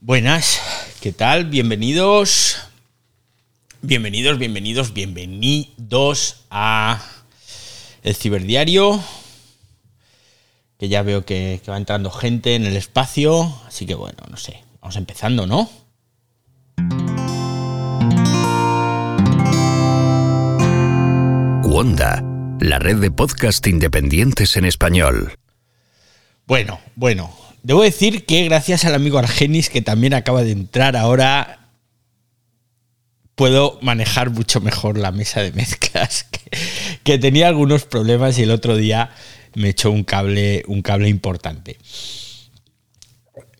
Buenas, ¿qué tal? Bienvenidos. Bienvenidos, bienvenidos, bienvenidos a el ciberdiario. Que ya veo que, que va entrando gente en el espacio. Así que bueno, no sé. Vamos empezando, ¿no? Wanda, la red de podcast independientes en español. Bueno, bueno. Debo decir que gracias al amigo Argenis, que también acaba de entrar ahora, puedo manejar mucho mejor la mesa de mezclas, que, que tenía algunos problemas y el otro día me echó un cable, un cable importante.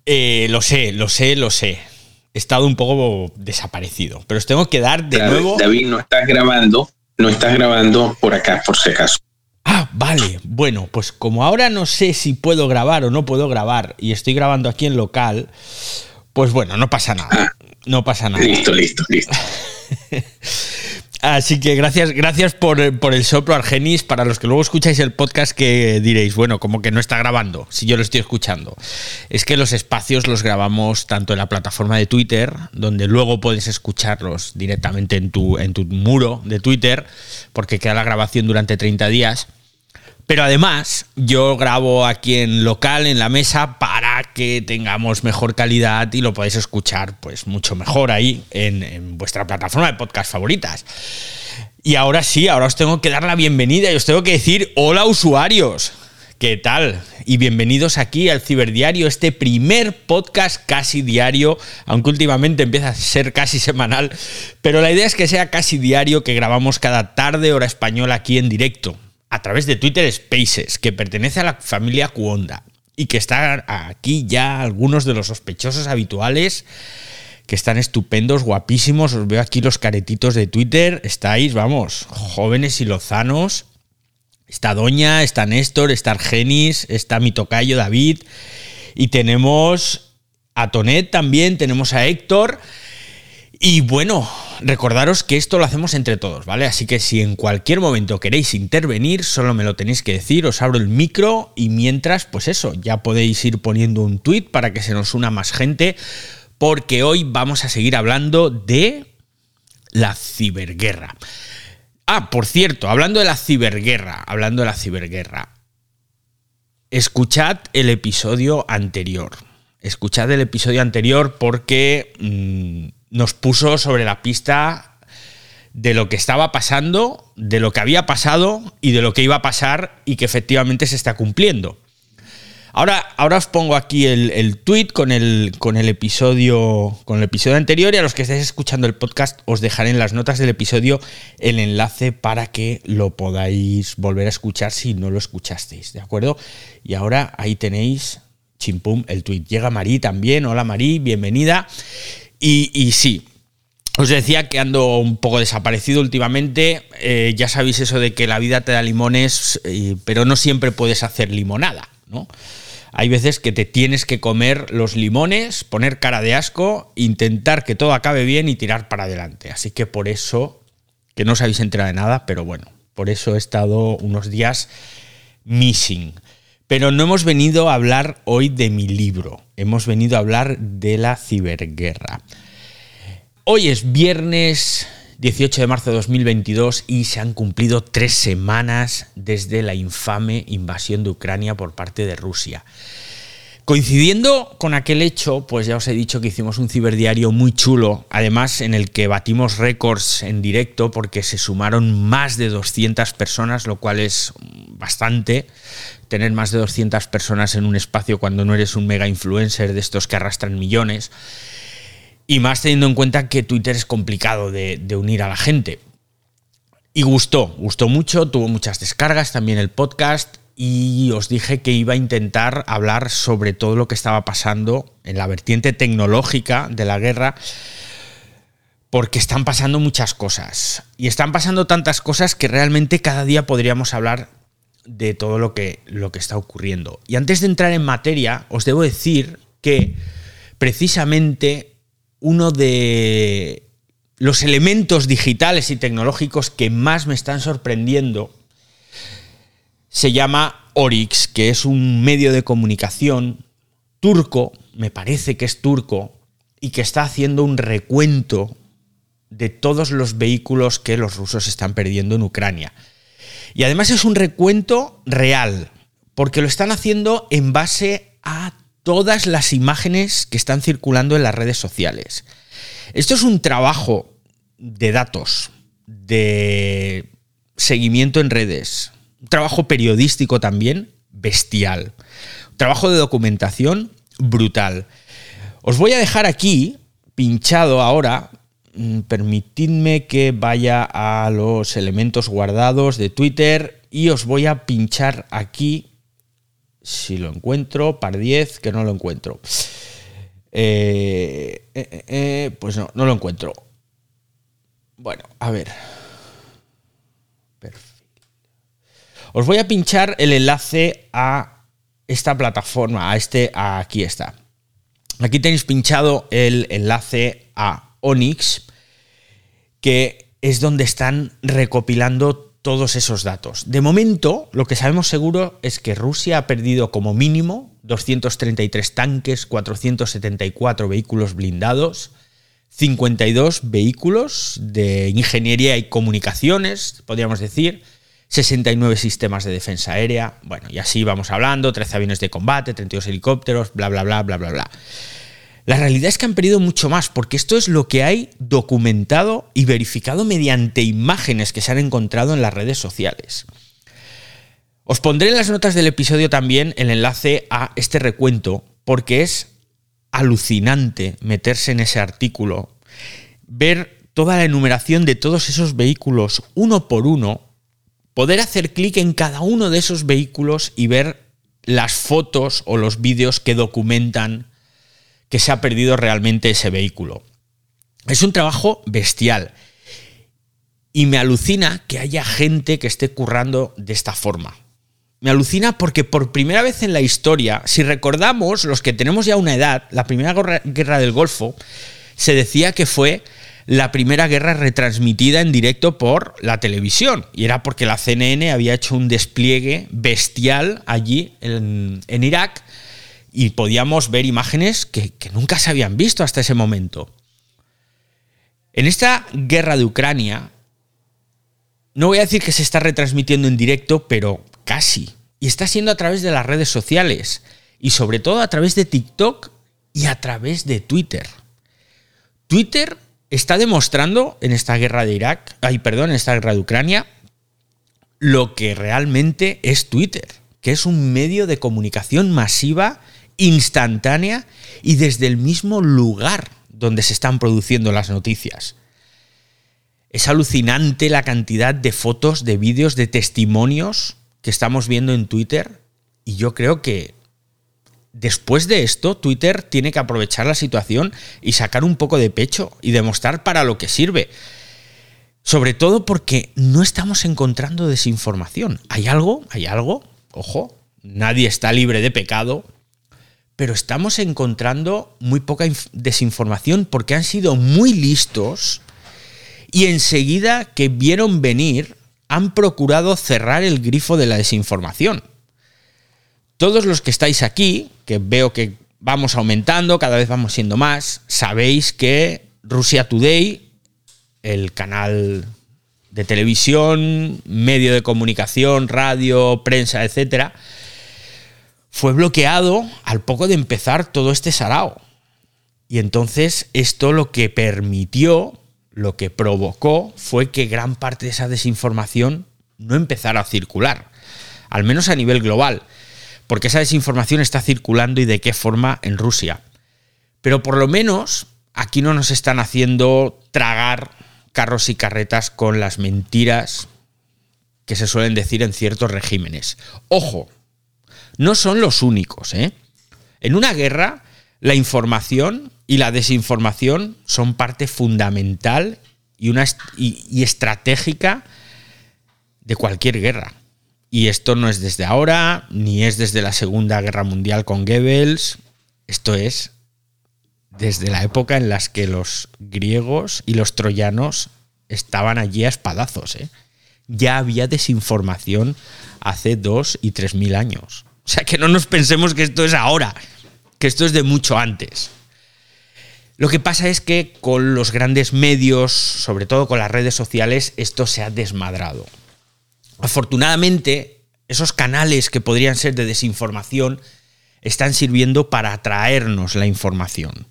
Eh, lo sé, lo sé, lo sé. He estado un poco desaparecido, pero os tengo que dar de David, nuevo. David, no estás grabando, no estás grabando por acá, por si acaso. Ah, vale. Bueno, pues como ahora no sé si puedo grabar o no puedo grabar y estoy grabando aquí en local, pues bueno, no pasa nada. No pasa nada. Listo, listo, listo. Así que gracias, gracias por, por el soplo, Argenis. Para los que luego escucháis el podcast, que diréis, bueno, como que no está grabando, si yo lo estoy escuchando. Es que los espacios los grabamos tanto en la plataforma de Twitter, donde luego puedes escucharlos directamente en tu, en tu muro de Twitter, porque queda la grabación durante 30 días. Pero además, yo grabo aquí en local, en la mesa, para que tengamos mejor calidad y lo podáis escuchar pues mucho mejor ahí en, vuestra plataforma de podcast favoritas. Y ahora sí, ahora os tengo que dar la bienvenida y os tengo que decir, hola usuarios. ¿Qué tal? Y bienvenidos aquí al Ciberdiario, este primer podcast casi diario, aunque últimamente empieza a ser casi semanal, pero la idea es que sea casi diario, que grabamos cada tarde hora española aquí en directo a través de Twitter Spaces, que pertenece a la familia Cuonda y que están aquí ya algunos de los sospechosos habituales que están estupendos, guapísimos. Os veo aquí los caretitos de Twitter. Estáis, vamos, jóvenes y lozanos. Está Doña, está Néstor, está Argenis, está mi tocayo David. Y tenemos a Tonet también, tenemos a Héctor. Y bueno, recordaros que esto lo hacemos entre todos, ¿vale? Así que si en cualquier momento queréis intervenir, solo me lo tenéis que decir, os abro el micro y mientras, pues eso, ya podéis ir poniendo un tweet para que se nos una más gente, porque hoy vamos a seguir hablando de la ciberguerra. Ah, por cierto, hablando de la ciberguerra, hablando de la ciberguerra, escuchad el episodio anterior. Escuchad el episodio anterior porque... Mmm, nos puso sobre la pista de lo que estaba pasando, de lo que había pasado y de lo que iba a pasar y que efectivamente se está cumpliendo. Ahora, ahora os pongo aquí el, el tweet con el, con, el episodio, con el episodio anterior y a los que estéis escuchando el podcast os dejaré en las notas del episodio el enlace para que lo podáis volver a escuchar si no lo escuchasteis, ¿de acuerdo? Y ahora ahí tenéis, chimpum, el tweet. Llega Marí también, hola Marí, bienvenida. Y, sí, os decía que ando un poco desaparecido últimamente. Eh, ya sabéis eso de que la vida te da limones, eh, pero no siempre puedes hacer limonada, ¿no? Hay veces que te tienes que comer los limones, poner cara de asco, intentar que todo acabe bien y tirar para adelante. Así que por eso, que no os habéis enterado de nada, pero bueno, por eso he estado unos días missing. Pero no hemos venido a hablar hoy de mi libro, hemos venido a hablar de la ciberguerra. Hoy es viernes 18 de marzo de 2022 y se han cumplido tres semanas desde la infame invasión de Ucrania por parte de Rusia. Coincidiendo con aquel hecho, pues ya os he dicho que hicimos un ciberdiario muy chulo, además en el que batimos récords en directo porque se sumaron más de 200 personas, lo cual es bastante. Tener más de 200 personas en un espacio cuando no eres un mega influencer de estos que arrastran millones. Y más teniendo en cuenta que Twitter es complicado de, de unir a la gente. Y gustó, gustó mucho, tuvo muchas descargas también el podcast y os dije que iba a intentar hablar sobre todo lo que estaba pasando en la vertiente tecnológica de la guerra, porque están pasando muchas cosas. Y están pasando tantas cosas que realmente cada día podríamos hablar de todo lo que, lo que está ocurriendo. Y antes de entrar en materia, os debo decir que precisamente uno de los elementos digitales y tecnológicos que más me están sorprendiendo se llama Oryx, que es un medio de comunicación turco, me parece que es turco, y que está haciendo un recuento de todos los vehículos que los rusos están perdiendo en Ucrania. Y además es un recuento real, porque lo están haciendo en base a todas las imágenes que están circulando en las redes sociales. Esto es un trabajo de datos, de seguimiento en redes, un trabajo periodístico también bestial, un trabajo de documentación brutal. Os voy a dejar aquí, pinchado ahora, permitidme que vaya a los elementos guardados de Twitter y os voy a pinchar aquí, si lo encuentro, par 10, que no lo encuentro. Eh, eh, eh, pues no, no lo encuentro. Bueno, a ver. Os voy a pinchar el enlace a esta plataforma, a este, aquí está. Aquí tenéis pinchado el enlace a Onyx, que es donde están recopilando todos esos datos. De momento, lo que sabemos seguro es que Rusia ha perdido como mínimo 233 tanques, 474 vehículos blindados, 52 vehículos de ingeniería y comunicaciones, podríamos decir, 69 sistemas de defensa aérea, bueno, y así vamos hablando, 13 aviones de combate, 32 helicópteros, bla, bla, bla, bla, bla, bla. La realidad es que han perdido mucho más, porque esto es lo que hay documentado y verificado mediante imágenes que se han encontrado en las redes sociales. Os pondré en las notas del episodio también el enlace a este recuento, porque es alucinante meterse en ese artículo, ver toda la enumeración de todos esos vehículos uno por uno, poder hacer clic en cada uno de esos vehículos y ver las fotos o los vídeos que documentan que se ha perdido realmente ese vehículo. Es un trabajo bestial. Y me alucina que haya gente que esté currando de esta forma. Me alucina porque por primera vez en la historia, si recordamos, los que tenemos ya una edad, la primera guerra del Golfo, se decía que fue la primera guerra retransmitida en directo por la televisión. Y era porque la CNN había hecho un despliegue bestial allí en, Irak y podíamos ver imágenes que, que nunca se habían visto hasta ese momento. En esta guerra de Ucrania, no voy a decir que se está retransmitiendo en directo, pero casi. Y está siendo a través de las redes sociales. Y sobre todo a través de TikTok y a través de Twitter. Twitter está demostrando en esta guerra de Irak, ay, perdón, en esta guerra de Ucrania, lo que realmente es Twitter, que es un medio de comunicación masiva, instantánea y desde el mismo lugar donde se están produciendo las noticias. Es alucinante la cantidad de fotos, de vídeos, de testimonios que estamos viendo en Twitter y yo creo que después de esto, Twitter tiene que aprovechar la situación y sacar un poco de pecho y demostrar para lo que sirve. Sobre todo porque no estamos encontrando desinformación. Hay algo, hay algo, ojo, nadie está libre de pecado, pero estamos encontrando muy poca desinformación porque han sido muy listos y enseguida que vieron venir han procurado cerrar el grifo de la desinformación. Todos los que estáis aquí, que veo que vamos aumentando, cada vez vamos siendo más, sabéis que Rusia Today, el canal de televisión, medio de comunicación, radio, prensa, etcétera, fue bloqueado al poco de empezar todo este sarao. Y entonces esto lo que permitió, lo que provocó, fue que gran parte de esa desinformación no empezara a circular, al menos a nivel global porque esa desinformación está circulando y de qué forma en Rusia. Pero por lo menos aquí no nos están haciendo tragar carros y carretas con las mentiras que se suelen decir en ciertos regímenes. Ojo, no son los únicos. ¿eh? En una guerra, la información y la desinformación son parte fundamental y, una, y estratégica de cualquier guerra. Y esto no es desde ahora, ni es desde la Segunda Guerra Mundial con Goebbels, esto es desde la época en las que los griegos y los troyanos estaban allí a espadazos. ¿eh? Ya había desinformación hace dos y tres mil años. O sea que no nos pensemos que esto es ahora, que esto es de mucho antes. Lo que pasa es que con los grandes medios, sobre todo con las redes sociales, esto se ha desmadrado. Afortunadamente, esos canales que podrían ser de desinformación están sirviendo para atraernos la información.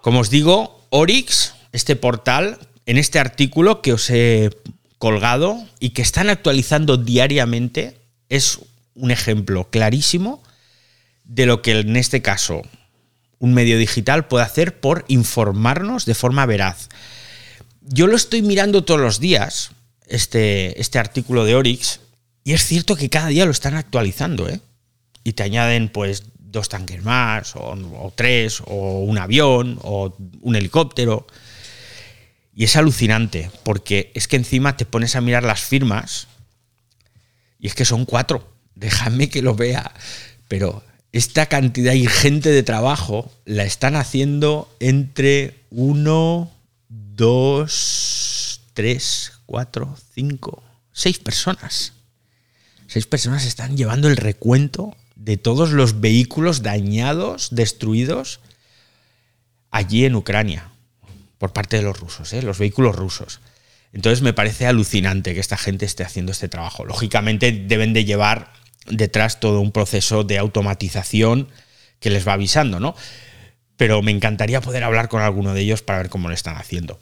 Como os digo, Orix, este portal, en este artículo que os he colgado y que están actualizando diariamente, es un ejemplo clarísimo de lo que en este caso un medio digital puede hacer por informarnos de forma veraz. Yo lo estoy mirando todos los días, este, este artículo de Orix, y es cierto que cada día lo están actualizando, ¿eh? Y te añaden pues dos tanques más, o, o tres, o un avión, o un helicóptero. Y es alucinante, porque es que encima te pones a mirar las firmas, y es que son cuatro. Déjame que lo vea. Pero esta cantidad ingente de trabajo la están haciendo entre uno, dos, tres, cuatro, cinco, seis personas. Seis personas están llevando el recuento de todos los vehículos dañados, destruidos allí en Ucrania, por parte de los rusos, ¿eh? los vehículos rusos. Entonces me parece alucinante que esta gente esté haciendo este trabajo. Lógicamente deben de llevar detrás todo un proceso de automatización que les va avisando, ¿no? Pero me encantaría poder hablar con alguno de ellos para ver cómo lo están haciendo.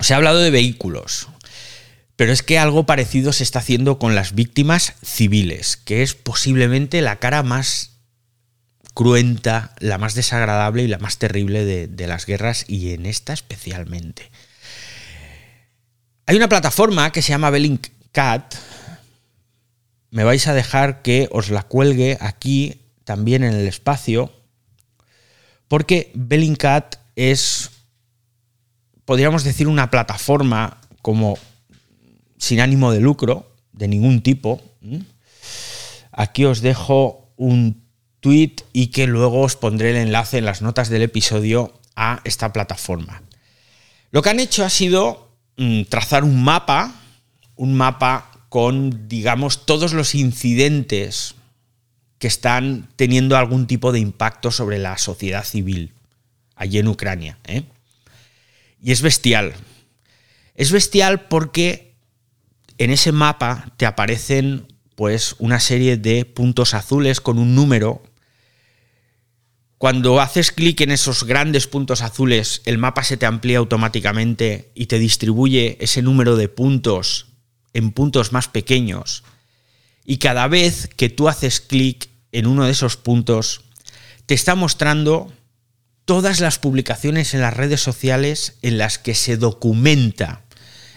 Se ha hablado de vehículos, pero es que algo parecido se está haciendo con las víctimas civiles, que es posiblemente la cara más cruenta, la más desagradable y la más terrible de, de las guerras y en esta especialmente. Hay una plataforma que se llama Bellingcat, me vais a dejar que os la cuelgue aquí también en el espacio, porque Bellingcat es, podríamos decir, una plataforma como sin ánimo de lucro, de ningún tipo. Aquí os dejo un tweet y que luego os pondré el enlace en las notas del episodio a esta plataforma. Lo que han hecho ha sido mm, trazar un mapa, un mapa con, digamos, todos los incidentes que están teniendo algún tipo de impacto sobre la sociedad civil allí en Ucrania. ¿eh? Y es bestial. Es bestial porque en ese mapa te aparecen pues una serie de puntos azules con un número. Cuando haces clic en esos grandes puntos azules, el mapa se te amplía automáticamente y te distribuye ese número de puntos en puntos más pequeños. Y cada vez que tú haces clic en uno de esos puntos, te está mostrando todas las publicaciones en las redes sociales en las que se documenta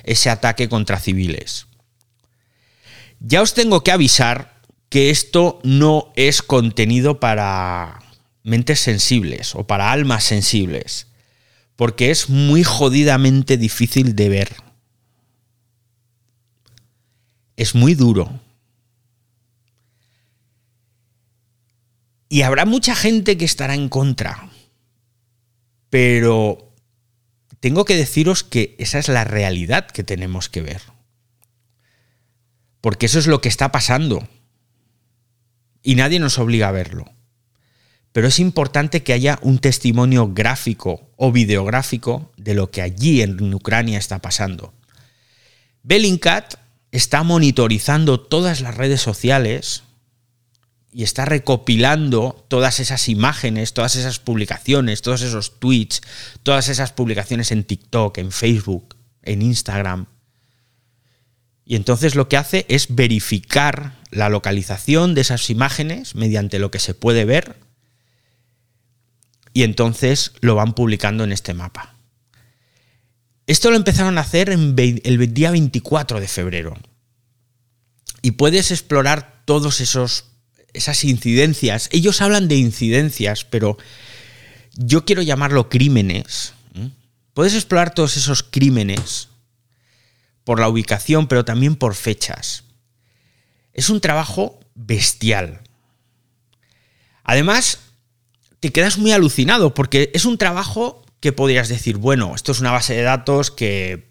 ese ataque contra civiles. Ya os tengo que avisar que esto no es contenido para mentes sensibles o para almas sensibles, porque es muy jodidamente difícil de ver es muy duro. Y habrá mucha gente que estará en contra. Pero tengo que deciros que esa es la realidad que tenemos que ver. Porque eso es lo que está pasando. Y nadie nos obliga a verlo. Pero es importante que haya un testimonio gráfico o videográfico de lo que allí en Ucrania está pasando. Bellingcat está monitorizando todas las redes sociales y está recopilando todas esas imágenes, todas esas publicaciones, todos esos tweets, todas esas publicaciones en TikTok, en Facebook, en Instagram. Y entonces lo que hace es verificar la localización de esas imágenes mediante lo que se puede ver y entonces lo van publicando en este mapa. Esto lo empezaron a hacer en el día 24 de febrero. Y puedes explorar todos esos esas incidencias. Ellos hablan de incidencias, pero yo quiero llamarlo crímenes. Puedes explorar todos esos crímenes por la ubicación, pero también por fechas. Es un trabajo bestial. Además, te quedas muy alucinado porque es un trabajo que podrías decir, bueno, esto es una base de datos que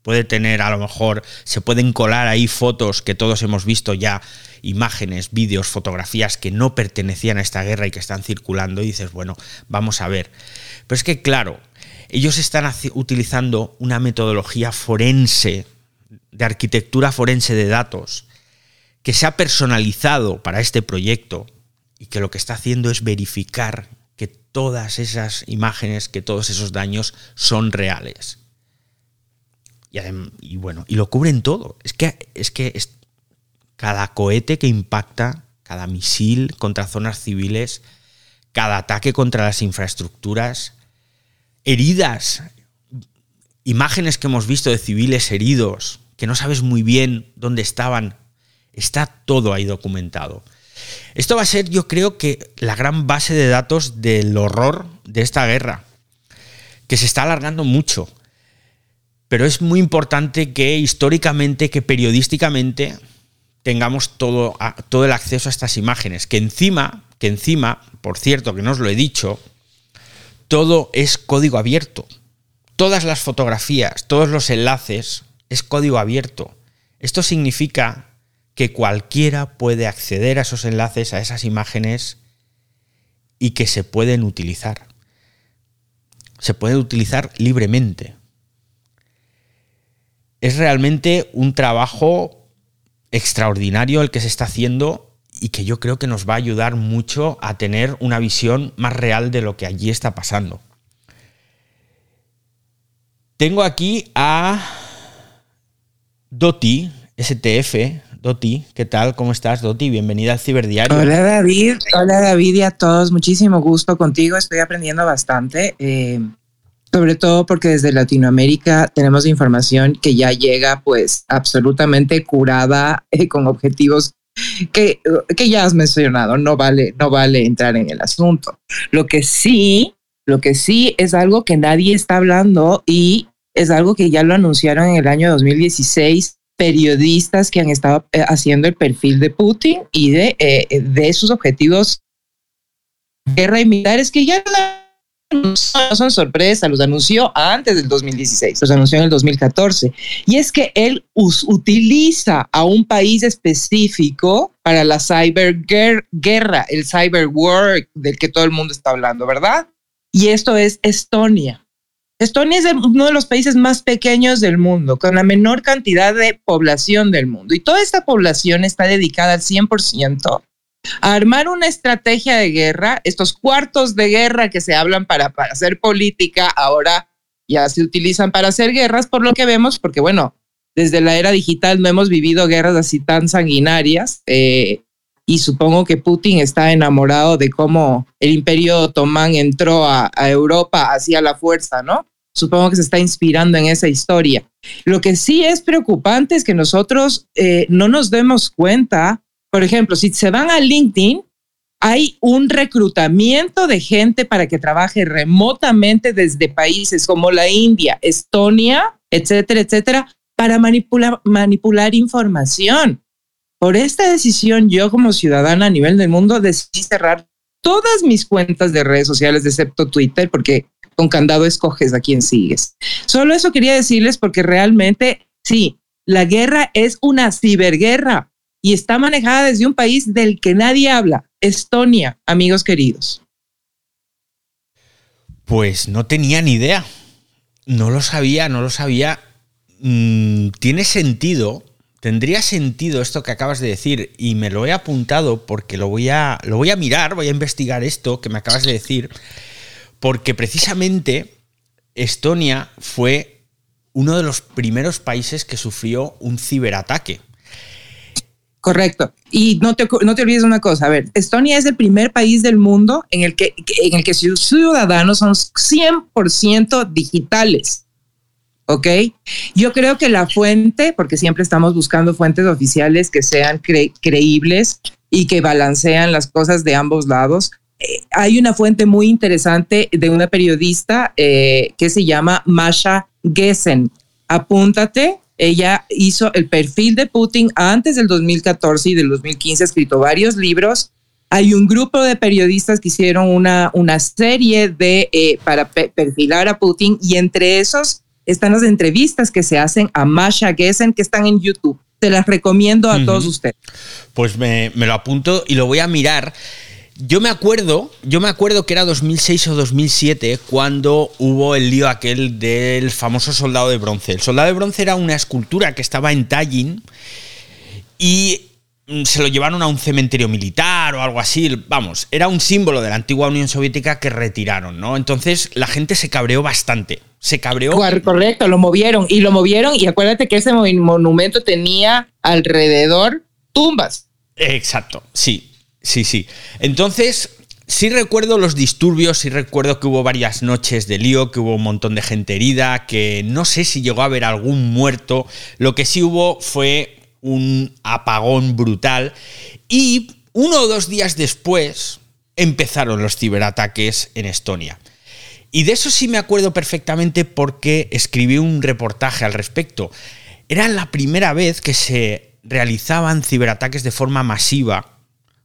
puede tener a lo mejor, se pueden colar ahí fotos que todos hemos visto ya, imágenes, vídeos, fotografías que no pertenecían a esta guerra y que están circulando y dices, bueno, vamos a ver. Pero es que claro, ellos están utilizando una metodología forense, de arquitectura forense de datos, que se ha personalizado para este proyecto y que lo que está haciendo es verificar todas esas imágenes, que todos esos daños son reales. Y, bueno, y lo cubren todo. Es que, es que cada cohete que impacta, cada misil contra zonas civiles, cada ataque contra las infraestructuras, heridas, imágenes que hemos visto de civiles heridos, que no sabes muy bien dónde estaban, está todo ahí documentado. Esto va a ser, yo creo que, la gran base de datos del horror de esta guerra, que se está alargando mucho. Pero es muy importante que históricamente, que periodísticamente tengamos todo, todo el acceso a estas imágenes. Que encima, que encima, por cierto, que no os lo he dicho, todo es código abierto. Todas las fotografías, todos los enlaces es código abierto. Esto significa que cualquiera puede acceder a esos enlaces, a esas imágenes y que se pueden utilizar. Se pueden utilizar libremente. Es realmente un trabajo extraordinario el que se está haciendo y que yo creo que nos va a ayudar mucho a tener una visión más real de lo que allí está pasando. Tengo aquí a Doti, STF, Doti, ¿qué tal? ¿Cómo estás, Doti? Bienvenida al Ciberdiario. Hola, David. Hola, David y a todos. Muchísimo gusto contigo. Estoy aprendiendo bastante. Eh, sobre todo porque desde Latinoamérica tenemos información que ya llega pues absolutamente curada eh, con objetivos que, que ya has mencionado. No vale, no vale entrar en el asunto. Lo que sí, lo que sí es algo que nadie está hablando y es algo que ya lo anunciaron en el año 2016 periodistas que han estado eh, haciendo el perfil de Putin y de, eh, de sus objetivos guerra y militares que ya no son sorpresa, los anunció antes del 2016, los anunció en el 2014. Y es que él utiliza a un país específico para la cyberguerra, el cyber war del que todo el mundo está hablando, ¿verdad? Y esto es Estonia. Estonia es uno de los países más pequeños del mundo, con la menor cantidad de población del mundo. Y toda esta población está dedicada al 100% a armar una estrategia de guerra. Estos cuartos de guerra que se hablan para, para hacer política, ahora ya se utilizan para hacer guerras, por lo que vemos, porque bueno, desde la era digital no hemos vivido guerras así tan sanguinarias. Eh, y supongo que Putin está enamorado de cómo el imperio otomán entró a, Europa hacia la fuerza, ¿no? Supongo que se está inspirando en esa historia. Lo que sí es preocupante es que nosotros eh, no nos demos cuenta, por ejemplo, si se van a LinkedIn, hay un reclutamiento de gente para que trabaje remotamente desde países como la India, Estonia, etcétera, etcétera, para manipular, manipular información. Por esta decisión, yo como ciudadana a nivel del mundo decidí cerrar todas mis cuentas de redes sociales, excepto Twitter, porque con candado escoges a quién sigues. Solo eso quería decirles porque realmente, sí, la guerra es una ciberguerra y está manejada desde un país del que nadie habla, Estonia, amigos queridos. Pues no tenía ni idea. No lo sabía, no lo sabía. Mm, tiene sentido tendría sentido esto que acabas de decir y me lo he apuntado porque lo voy a, lo voy a mirar, voy a investigar esto que me acabas de decir, porque precisamente Estonia fue uno de los primeros países que sufrió un ciberataque. Correcto. Y no te, no te olvides una cosa, a ver, Estonia es el primer país del mundo en el que, en el que sus ciudadanos son 100% digitales. ¿Ok? Yo creo que la fuente, porque siempre estamos buscando fuentes oficiales que sean creíbles y que balancean las cosas de ambos lados. Eh, hay una fuente muy interesante de una periodista eh, que se llama Masha Gessen. Apúntate. Ella hizo el perfil de Putin antes del 2014 y del 2015, ha escrito varios libros. Hay un grupo de periodistas que hicieron una, una serie de, eh, para perfilar a Putin y entre esos están las entrevistas que se hacen a Masha Gessen que están en YouTube. Te las recomiendo a todos ustedes. Pues me, me lo apunto y lo voy a mirar. Yo me acuerdo, yo me acuerdo que era 2006 o 2007 cuando hubo el lío aquel del famoso soldado de bronce. El soldado de bronce era una escultura que estaba en Tallinn y se lo llevaron a un cementerio militar o algo así. Vamos, era un símbolo de la antigua Unión Soviética que retiraron, ¿no? Entonces la gente se cabreó bastante. Se cabreó. Correcto, lo movieron y lo movieron. Y acuérdate que ese monumento tenía alrededor tumbas. Exacto, sí, sí, sí. Entonces, sí recuerdo los disturbios, sí recuerdo que hubo varias noches de lío, que hubo un montón de gente herida, que no sé si llegó a haber algún muerto. Lo que sí hubo fue un apagón brutal y uno o dos días después empezaron los ciberataques en Estonia. Y de eso sí me acuerdo perfectamente porque escribí un reportaje al respecto. Era la primera vez que se realizaban ciberataques de forma masiva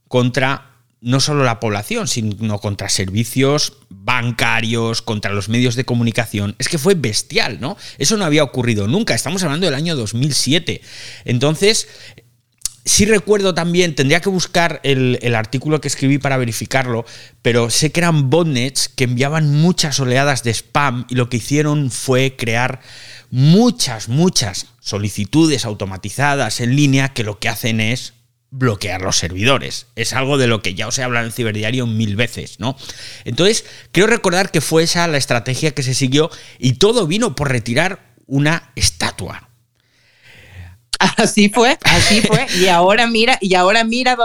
contra no solo la población, sino contra servicios bancarios, contra los medios de comunicación. Es que fue bestial, ¿no? Eso no había ocurrido nunca. Estamos hablando del año 2007. Entonces, sí recuerdo también, tendría que buscar el, el, artículo que escribí para verificarlo, pero sé que eran botnets que enviaban muchas oleadas de spam y lo que hicieron fue crear muchas, muchas solicitudes automatizadas en línea que lo que hacen es bloquear los servidores. Es algo de lo que ya os he hablado en Ciberdiario mil veces, ¿no? Entonces, creo recordar que fue esa la estrategia que se siguió y todo vino por retirar una estatua. Así fue, así fue. Y ahora mira, y ahora mira,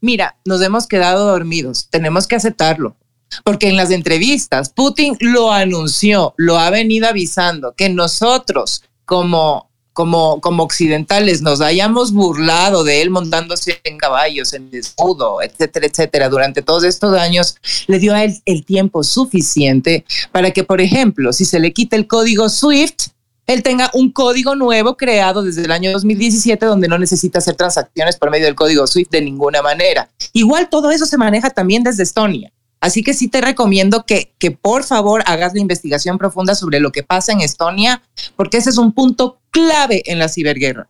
mira, nos hemos quedado dormidos. Tenemos que aceptarlo. Porque en las entrevistas, Putin lo anunció, lo ha venido avisando, que nosotros como como, como occidentales nos hayamos burlado de él montándose en caballos, en escudo, etcétera, etcétera, durante todos estos años, le dio a él el tiempo suficiente para que, por ejemplo, si se le quita el código SWIFT, él tenga un código nuevo creado desde el año 2017 donde no necesita hacer transacciones por medio del código SWIFT de ninguna manera. Igual todo eso se maneja también desde Estonia. Así que sí te recomiendo que, que por favor hagas la investigación profunda sobre lo que pasa en Estonia, porque ese es un punto clave en la ciberguerra.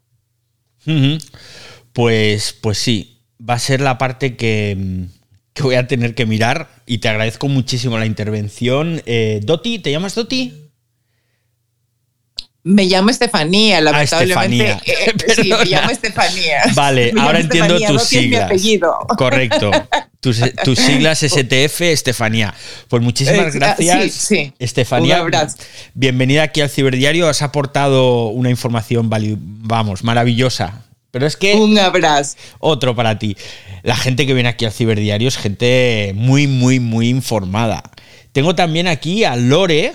Pues, pues sí, va a ser la parte que, que, voy a tener que mirar y te agradezco muchísimo la intervención. Eh, Doti, ¿te llamas Doti? Me llamo Estefanía, ah, lamentablemente. Ah, sí, me llamo Estefanía. Vale, ahora entiendo tus siglas. Correcto. Tus, siglas STF, Estefanía. Pues muchísimas gracias, sí, Estefanía. Bienvenida aquí al Ciberdiario. Has aportado una información, vamos, maravillosa. Pero es que. Un abrazo. Otro para ti. La gente que viene aquí al Ciberdiario es gente muy, muy, muy informada. Tengo también aquí a Lore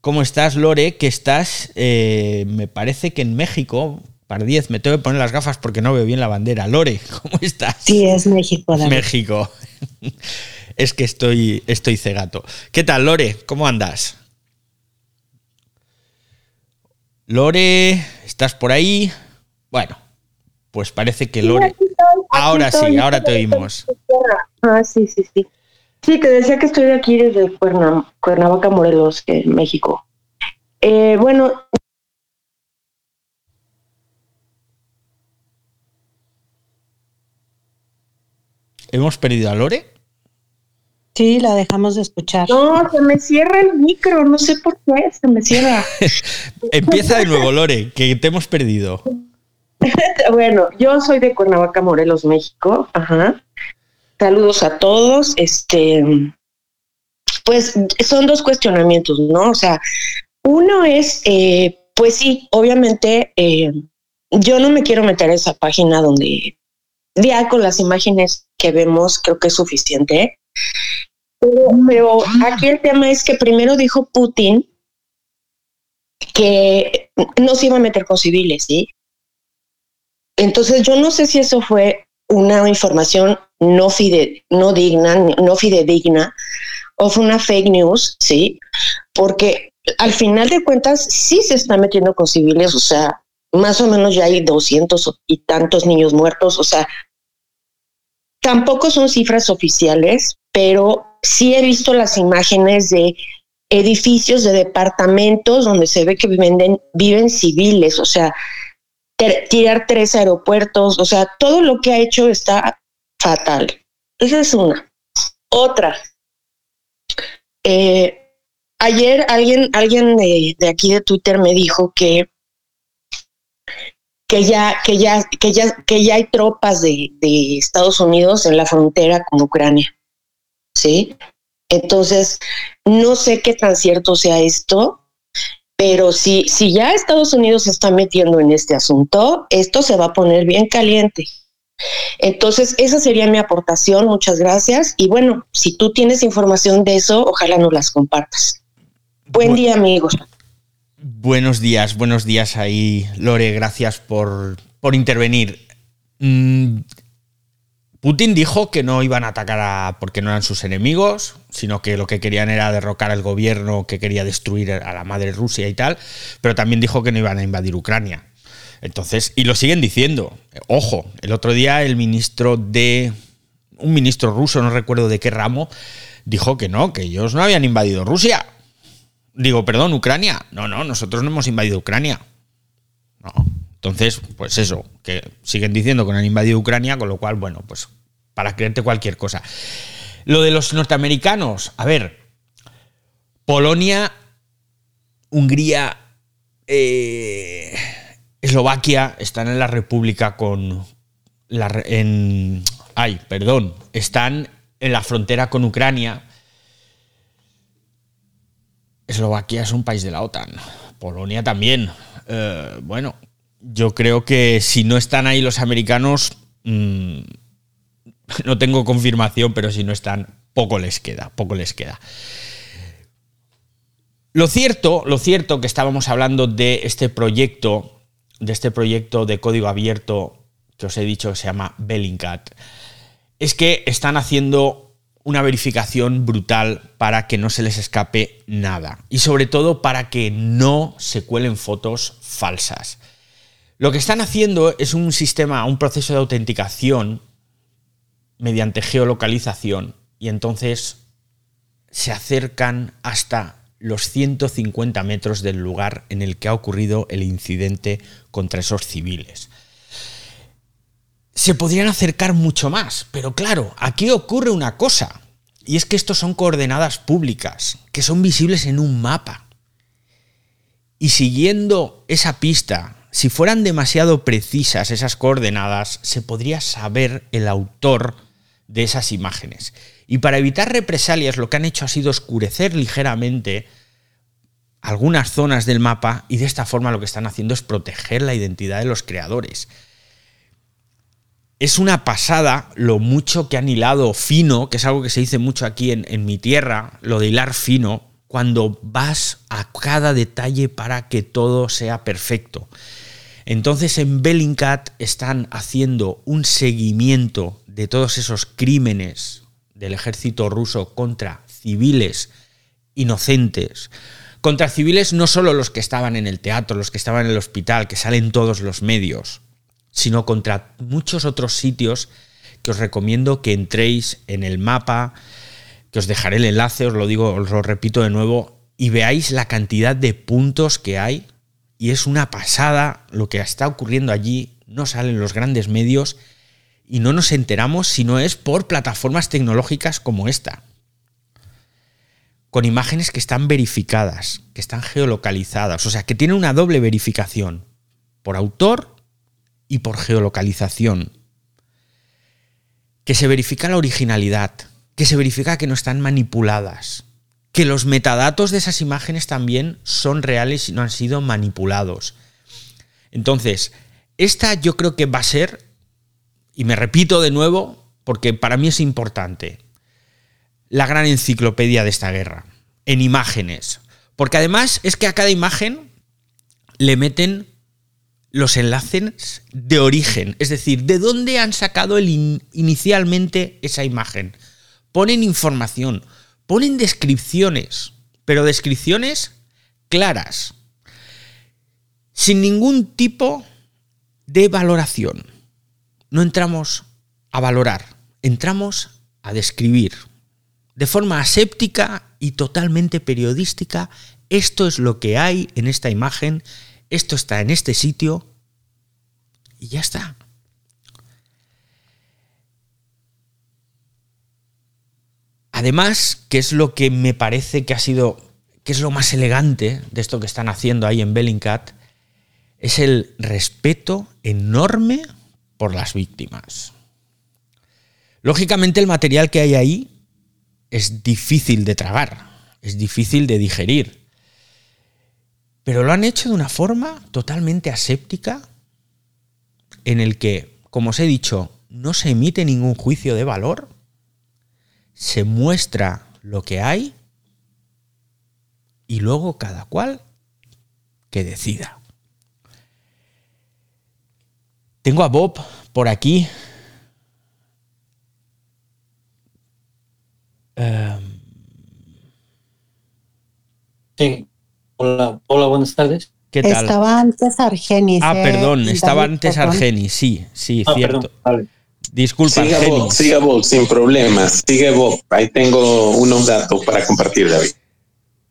¿Cómo estás, Lore? Que estás, eh, me parece que en México, par 10, me tengo que poner las gafas porque no veo bien la bandera. Lore, ¿cómo estás? Sí, es México. México. es que estoy, estoy cegato. ¿Qué tal, Lore? ¿Cómo andas? Lore, ¿estás por ahí? Bueno, pues parece que Lore... ahora sí, ahora te oímos. Ah, sí, sí, sí. Sí, te decía que estoy aquí desde Cuernavaca, Morelos, en México. Eh, bueno. ¿Hemos perdido a Lore? Sí, la dejamos de escuchar. No, se me cierra el micro, no sé por qué, se me cierra. Empieza de nuevo, Lore, que te hemos perdido. bueno, yo soy de Cuernavaca, Morelos, México. Ajá. Saludos a todos. Este, pues son dos cuestionamientos, ¿no? O sea, uno es, eh, pues sí, obviamente, eh, yo no me quiero meter a esa página donde ya con las imágenes que vemos creo que es suficiente. Pero, aquí el tema es que primero dijo Putin que no se iba a meter con civiles, ¿sí? Entonces yo no sé si eso fue una información no, fide, no digna, no fidedigna, o fue una fake news, ¿sí? Porque al final de cuentas sí se está metiendo con civiles, o sea, más o menos ya hay 200 y tantos niños muertos, o sea, tampoco son cifras oficiales, pero sí he visto las imágenes de edificios de departamentos donde se ve que viven, viven civiles, o sea, tirar tres aeropuertos, o sea, todo lo que ha hecho está fatal. Esa es una. Otra. Eh, ayer alguien, alguien de, aquí de Twitter me dijo que que ya, que ya, que ya, que ya hay tropas de, de Estados Unidos en la frontera con Ucrania. ¿Sí? Entonces, no sé qué tan cierto sea esto, pero si, si ya Estados Unidos se está metiendo en este asunto, esto se va a poner bien caliente. Entonces, esa sería mi aportación. Muchas gracias. Y bueno, si tú tienes información de eso, ojalá nos las compartas. Buen día, amigos. Buenos días, buenos días ahí, Lore. Gracias por, por intervenir. Mm, Putin dijo que no iban a atacar a, porque no eran sus enemigos, sino que lo que querían era derrocar al gobierno que quería destruir a la madre Rusia y tal, pero también dijo que no iban a invadir Ucrania. Entonces, y lo siguen diciendo. Ojo, el otro día el ministro de. Un ministro ruso, no recuerdo de qué ramo, dijo que no, que ellos no habían invadido Rusia. Digo, perdón, Ucrania. No, no, nosotros no hemos invadido Ucrania. No. Entonces, pues eso, que siguen diciendo que no han invadido Ucrania, con lo cual, bueno, pues para creerte cualquier cosa. Lo de los norteamericanos, a ver, Polonia, Hungría, eh, Eslovaquia están en la República con la ay, perdón, están en la frontera con Ucrania. Eslovaquia es un país de la OTAN. Polonia también. Eh, bueno, yo creo que si no están ahí los americanos, mm, no tengo confirmación, pero si no están, poco les queda, poco les queda. Lo cierto, lo cierto que estábamos hablando de este proyecto de este proyecto de código abierto que os he dicho que se llama Bellingcat, es que están haciendo una verificación brutal para que no se les escape nada y sobre todo para que no se cuelen fotos falsas. Lo que están haciendo es un sistema, un proceso de autenticación mediante geolocalización y entonces se acercan hasta los 150 metros del lugar en el que ha ocurrido el incidente contra esos civiles. Se podrían acercar mucho más, pero claro, aquí ocurre una cosa, y es que estos son coordenadas públicas, que son visibles en un mapa. Y siguiendo esa pista, si fueran demasiado precisas esas coordenadas, se podría saber el autor de esas imágenes. Y para evitar represalias lo que han hecho ha sido oscurecer ligeramente algunas zonas del mapa y de esta forma lo que están haciendo es proteger la identidad de los creadores. Es una pasada lo mucho que han hilado fino, que es algo que se dice mucho aquí en, mi tierra, lo de hilar fino, cuando vas a cada detalle para que todo sea perfecto. Entonces en Bellingcat están haciendo un seguimiento de todos esos crímenes del ejército ruso contra civiles inocentes, contra civiles no solo los que estaban en el teatro, los que estaban en el hospital, que salen todos los medios, sino contra muchos otros sitios que os recomiendo que entréis en el mapa, que os dejaré el enlace, os lo digo, os lo repito de nuevo, y veáis la cantidad de puntos que hay. Y es una pasada lo que está ocurriendo allí, no salen los grandes medios y no nos enteramos si no es por plataformas tecnológicas como esta. Con imágenes que están verificadas, que están geolocalizadas, o sea, que tienen una doble verificación, por autor y por geolocalización. Que se verifica la originalidad, que se verifica que no están manipuladas, que los metadatos de esas imágenes también son reales y no han sido manipulados. Entonces, esta yo creo que va a ser y me repito de nuevo, porque para mí es importante, la gran enciclopedia de esta guerra, en imágenes. Porque además es que a cada imagen le meten los enlaces de origen, es decir, de dónde han sacado inicialmente esa imagen. Ponen información, ponen descripciones, pero descripciones claras, sin ningún tipo de valoración no entramos a valorar, entramos a describir. de forma aséptica y totalmente periodística, esto es lo que hay en esta imagen, esto está en este sitio y ya está. Además, que es lo que me parece que ha sido, que es lo más elegante de esto que están haciendo ahí en Bellingcat, es el respeto enorme por las víctimas. Lógicamente el material que hay ahí es difícil de tragar, es difícil de digerir, pero lo han hecho de una forma totalmente aséptica en el que, como os he dicho, no se emite ningún juicio de valor, se muestra lo que hay y luego cada cual que decida. Tengo a Bob por aquí. Um, sí. Hola, hola, buenas tardes. ¿Qué tal? Estaba antes Argenis. Ah, eh, perdón, David, estaba antes perdón. Argenis, sí, sí, Ah, cierto. perdón, vale. Disculpa, Siga Bob, Argenis. siga Bob, sin problemas. Sigue Bob. Ahí tengo unos datos para compartir, David.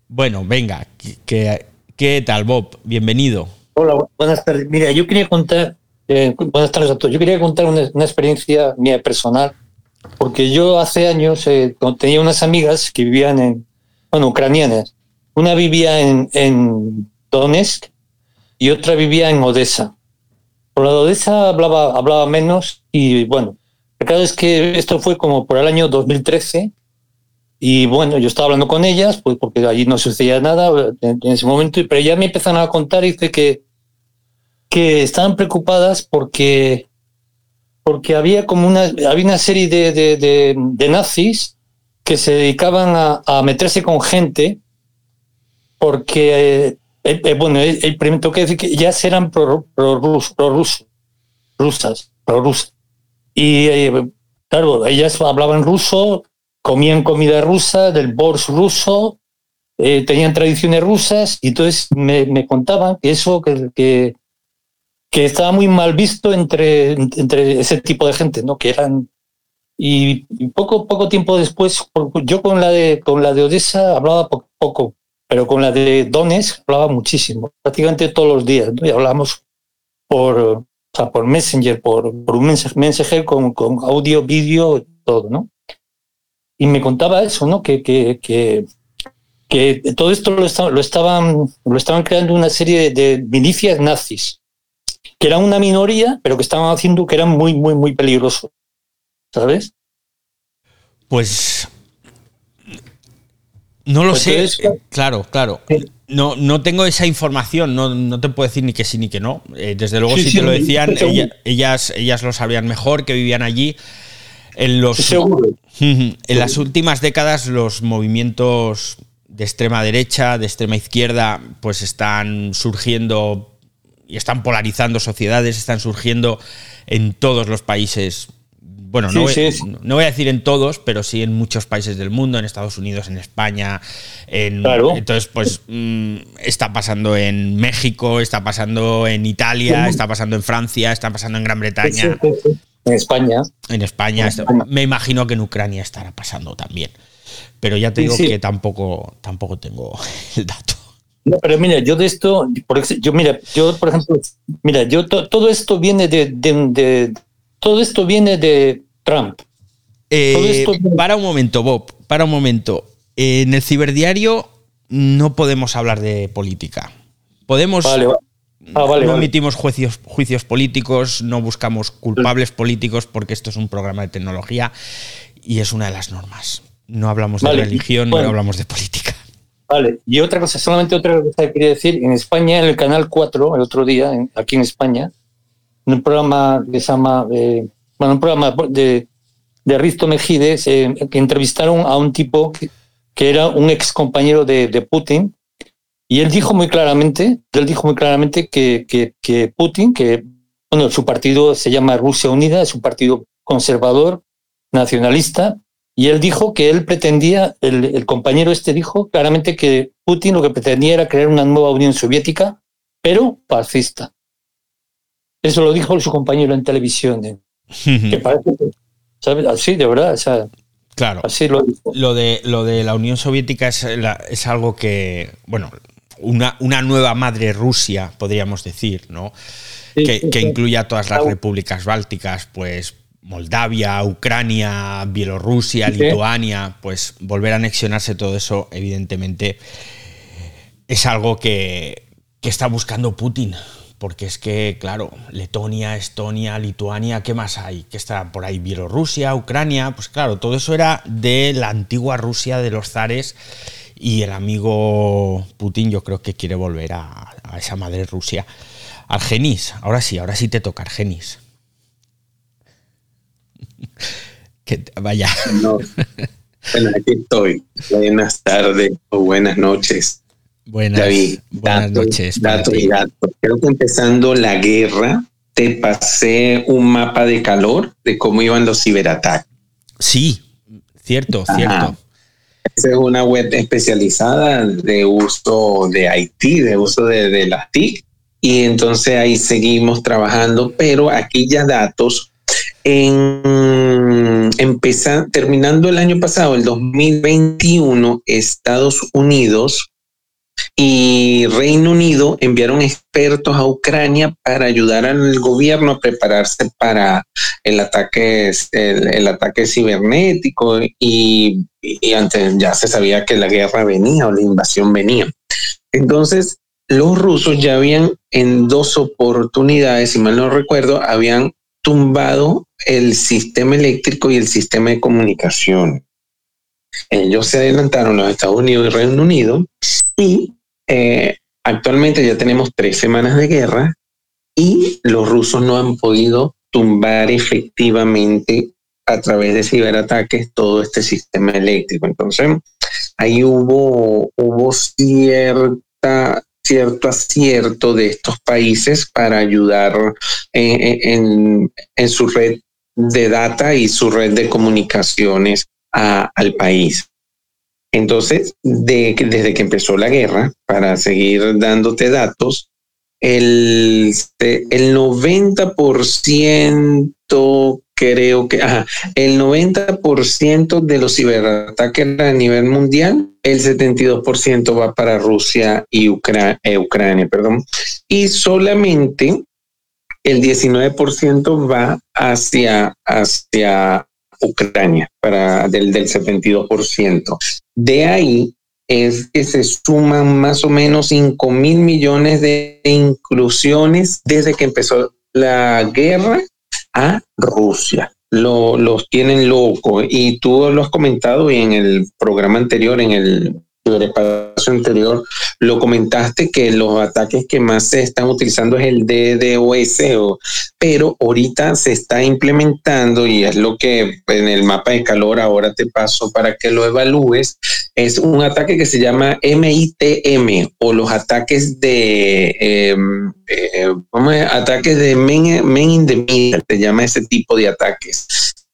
Bueno, venga, ¿qué, qué tal, Bob? Bienvenido. Hola, bu- buenas tardes. Mira, yo quería contar, eh, buenas tardes a todos. Yo quería contar una, una experiencia mía personal, porque yo hace años eh, tenía unas amigas que vivían en, bueno, ucranianas. Una vivía en, en Donetsk y otra vivía en Odessa. Por la de Odessa hablaba, hablaba menos y bueno, el caso es que esto fue como por el año 2013 y bueno, yo estaba hablando con ellas, pues porque allí no sucedía nada en, en ese momento, pero ya me empezaron a contar y dice que, que estaban preocupadas porque, porque había como una, había una serie de, de, de- nazis que se dedicaban a, a meterse con gente porque, eh, eh, bueno, el, el primero tengo que decir que ya eran pro, pro, rusas, prorrusas. Y eh, claro, ellas hablaban ruso, comían comida rusa, del bors ruso, eh, tenían tradiciones rusas, y entonces me, me contaban que eso, que, que estaba muy mal visto entre, entre ese tipo de gente, ¿no? Que eran. Y, poco, poco tiempo después, yo con la de, con la de Odessa hablaba po- poco, pero con la de Donetsk hablaba muchísimo, prácticamente todos los días, ¿no? Y hablábamos por, o por Messenger, por, por un mensaje, con, con audio, vídeo, todo, ¿no? Y me contaba eso, ¿no? Que, que, que, todo esto lo, esta- lo, estaban, lo estaban creando una serie de milicias nazis, que eran una minoría, pero que estaban haciendo que eran muy, muy, muy peligrosos, ¿sabes? Pues no lo sé. eh, Claro, claro. No, no tengo esa información, no, no te puedo decir ni que sí ni que no. Eh, desde luego, Sí, si sí, te lo decían, ella- ellas, ellas lo sabrían mejor, que vivían allí. En, los, Seguro. en las últimas décadas, los movimientos de extrema derecha, de extrema izquierda, pues están surgiendo y están polarizando sociedades, están surgiendo en todos los países. Bueno, no, voy, sí, sí. no voy a decir en todos, pero sí en muchos países del mundo, en Estados Unidos, en España. En, Claro. Entonces, pues mm, está pasando en México, está pasando en Italia, está pasando en Francia, está pasando en Gran Bretaña. En España. en España. En España. me imagino que en Ucrania estará pasando también. Pero ya te digo que tampoco, tampoco tengo el dato. No, pero mira, yo de esto, por yo mira, yo por ejemplo, mira, yo to- todo esto viene de, de- de- todo esto viene de Trump. Eh, esto- para un momento, Bob, para un momento. En el ciberdiario no podemos hablar de política. Podemos. Vale, ah, vale, no emitimos juicios, juicios políticos, no buscamos culpables políticos porque esto es un programa de tecnología y es una de las normas. No hablamos de religión, bueno. no hablamos de política. Vale, y otra cosa, solamente otra cosa que quería decir, en España, en el canal 4, el otro día, aquí en España, en un programa que se llama, eh, un programa de, de Risto Mejides, eh, entrevistaron a un tipo que, que era un ex compañero de, de Putin, y él dijo muy claramente, él dijo muy claramente que, que, que Putin, que bueno, su partido se llama Rusia Unida, es un partido conservador, nacionalista, y él dijo que él pretendía, el, el compañero este dijo claramente que Putin lo que pretendía era crear una nueva Unión Soviética, pero fascista. Eso lo dijo su compañero en televisión. eh, que parece ¿sabes? Así, de verdad. O sea, Claro. Así lo dijo. Lo de, lo de la Unión Soviética es, la- es algo que, bueno, una, una nueva madre Rusia, podríamos decir, ¿no? Sí, que, sí, que sí. incluye a todas las repúblicas bálticas, pues Moldavia, Ucrania, Bielorrusia. Lituania, pues volver a anexionarse todo eso, evidentemente, es algo que, que está buscando Putin. Porque es que, claro, Letonia, Estonia, Lituania, ¿qué más hay? ¿Qué está por ahí? Bielorrusia, Ucrania, pues claro, todo eso era de la antigua Rusia de los zares y el amigo Putin yo creo que quiere volver a, a esa madre Rusia. Argenis, ahora sí, ahora sí te toca Argenis. Que, vaya, No. Bueno, aquí estoy. Buenas tardes o buenas noches. buenas, David, buenas noches. ti. y datos. Creo que empezando la guerra, te pasé un mapa de calor de cómo iban los ciberataques. Sí, cierto, Ajá. cierto. Esa es una web especializada de uso de IT, de uso de, de las TIC. Y entonces ahí seguimos trabajando, pero aquí ya datos. En empezar, terminando el año pasado, el 2021, Estados Unidos y Reino Unido enviaron expertos a Ucrania para ayudar al gobierno a prepararse para el ataque, el ataque cibernético y, y antes ya se sabía que la guerra venía o la invasión venía. Entonces, los rusos ya habían en dos oportunidades, si mal no recuerdo, habían tumbado el sistema eléctrico y el sistema de comunicación. Ellos se adelantaron los Estados Unidos y Reino Unido y eh, actualmente ya tenemos tres semanas de guerra y los rusos no han podido tumbar efectivamente a través de ciberataques todo este sistema eléctrico. Entonces, ahí hubo, hubo cierta, cierto acierto de estos países para ayudar en, en, en su red de data y su red de comunicaciones al país. Entonces, de, desde que empezó la guerra, para seguir dándote datos, el, el 90% creo que, ajá, el 90% de los ciberataques a nivel mundial, el 72% va para Rusia y eh, Ucrania, perdón, y solamente el 19% va hacia, hacia Ucrania, para del, del 72%. De ahí es que se suman más o menos 5 mil millones de inclusiones desde que empezó la guerra a Rusia. Lo, los tienen locos y tú lo has comentado y en el programa anterior, en el espacio anterior, lo comentaste que los ataques que más se están utilizando es el DDoS, pero ahorita se está implementando y es lo que en el mapa de calor ahora te paso para que lo evalúes, es un ataque que se llama MITM o los ataques de eh, eh, ataques de men, men in the middle, se llama ese tipo de ataques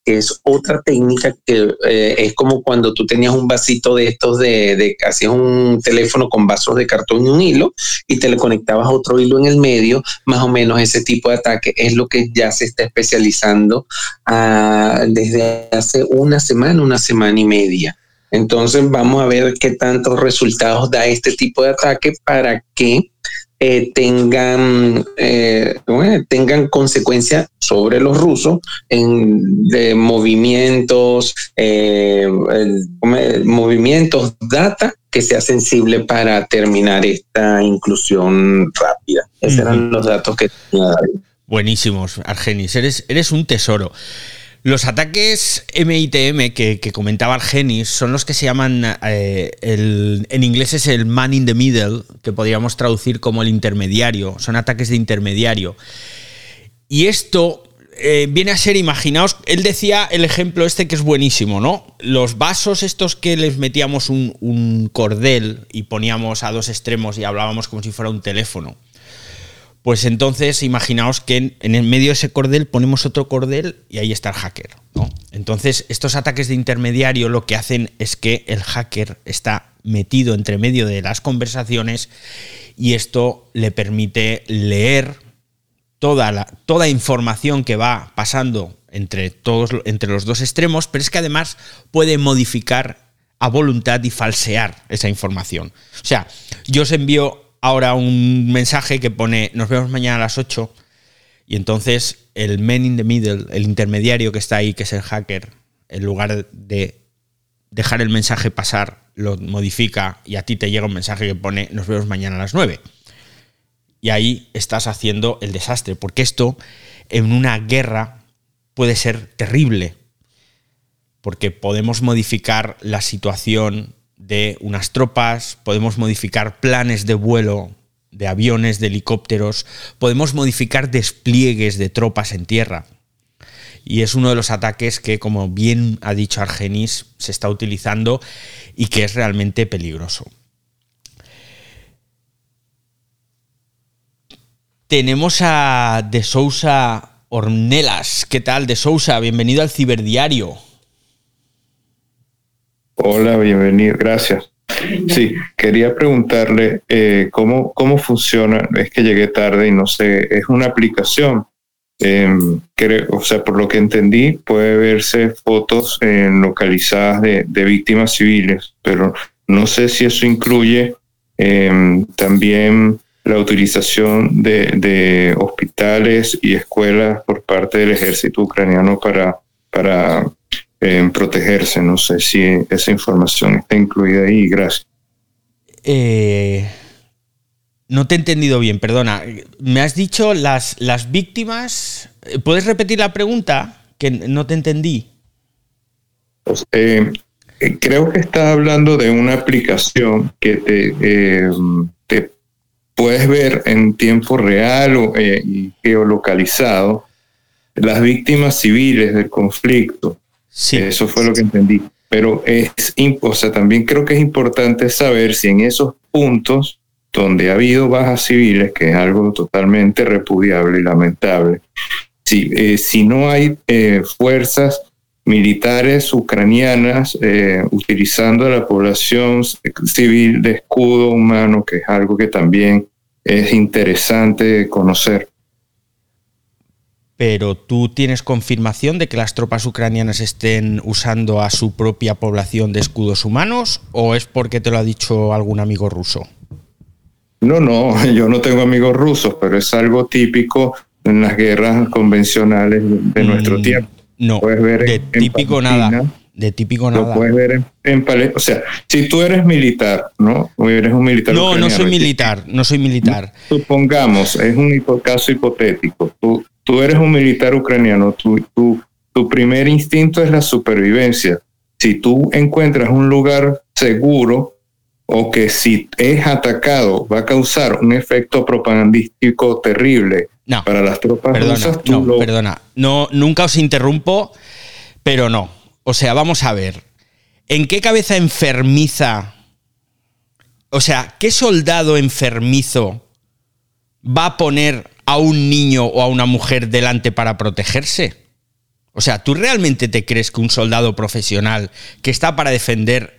es otra técnica que eh, es como cuando tú tenías un vasito de estos de, de hacías un teléfono con vasos de cartón y un hilo y te le conectabas otro hilo en el medio, más o menos ese tipo de ataque es lo que ya se está especializando uh, desde hace una semana, una semana y media. Entonces vamos a ver qué tantos resultados da este tipo de ataque para que eh, tengan, eh, bueno, tengan consecuencias sobre los rusos en de movimientos, eh, el, movimientos, data que sea sensible para terminar esta inclusión rápida. Esos eran los datos que tenía David. Buenísimos, Argenis, eres, eres un tesoro. Los ataques MITM que, comentaba Argenis son los que se llaman, eh, en inglés es el man in the middle, que podríamos traducir como el intermediario, son ataques de intermediario. Y esto eh, viene a ser, imaginaos, él decía el ejemplo este que es buenísimo, ¿no? Los vasos estos que les metíamos un cordel y poníamos a dos extremos y hablábamos como si fuera un teléfono. Pues entonces imaginaos que en, el medio de ese cordel ponemos otro cordel y ahí está el hacker. Entonces estos ataques de intermediario lo que hacen es que el hacker está metido entre medio de las conversaciones y esto le permite leer toda la toda información que va pasando entre, todos, entre los dos extremos, pero es que además puede modificar a voluntad y falsear esa información. O sea, yo os envío ahora un mensaje que pone nos vemos mañana a las 8 y entonces el man in the middle, el intermediario que está ahí, que es el hacker, en lugar de dejar el mensaje pasar, lo modifica y a ti te llega un mensaje que pone nos vemos mañana a las 9. Y ahí estás haciendo el desastre, porque esto en una guerra puede ser terrible, porque podemos modificar la situación de unas tropas, podemos modificar planes de vuelo de aviones, de helicópteros, podemos modificar despliegues de tropas en tierra. Y es uno de los ataques que, como bien ha dicho Argenis, se está utilizando y que es realmente peligroso. Tenemos a De Sousa Ornelas. ¿Qué tal, De Sousa? Bienvenido al Ciberdiario. Hola, bienvenido, gracias. Sí, quería preguntarle eh, cómo, cómo funciona, es que llegué tarde y no sé, es una aplicación, em, o sea, por lo que entendí, puede verse fotos localizadas de, víctimas civiles, pero no sé si eso incluye em, también la utilización de, de, hospitales y escuelas por parte del ejército ucraniano para, para en protegerse. No sé si esa información está incluida ahí. Gracias. Eh, no te he entendido bien, perdona. Me has dicho las, las víctimas. ¿Puedes repetir la pregunta? Que no te entendí. Pues, eh, eh, creo que estás hablando de una aplicación que te, te puedes ver en tiempo real o, y geolocalizado las víctimas civiles del conflicto. Eso fue lo que entendí. Pero es, o sea, también creo que es importante saber si en esos puntos donde ha habido bajas civiles, que es algo totalmente repudiable y lamentable, si, eh, si no hay eh, fuerzas militares ucranianas eh, utilizando a la población civil de escudo humano, que es algo que también es interesante conocer pero tú tienes confirmación de que las tropas ucranianas estén usando a su propia población de escudos humanos o es porque te lo ha dicho algún amigo ruso? No, no, yo no tengo amigos rusos, pero es algo típico en las guerras convencionales de mm, nuestro tiempo. No, puedes ver de típico nada. De típico nada. Lo puedes ver en, O sea, si tú eres militar, ¿no? eres un militar. No, no soy militar, no soy militar. Supongamos, es un caso hipotético. Tú, tú eres un militar ucraniano, tu, tu primer instinto es la supervivencia. Si tú encuentras un lugar seguro o que si es atacado va a causar un efecto propagandístico terrible para las tropas perdona, rusas, no, perdona, no, nunca os interrumpo, pero no. O sea, vamos a ver. ¿En qué cabeza enfermiza? O sea, ¿qué soldado enfermizo va a poner a un niño o a una mujer delante para protegerse? O sea, ¿tú realmente te crees que un soldado profesional que está para defender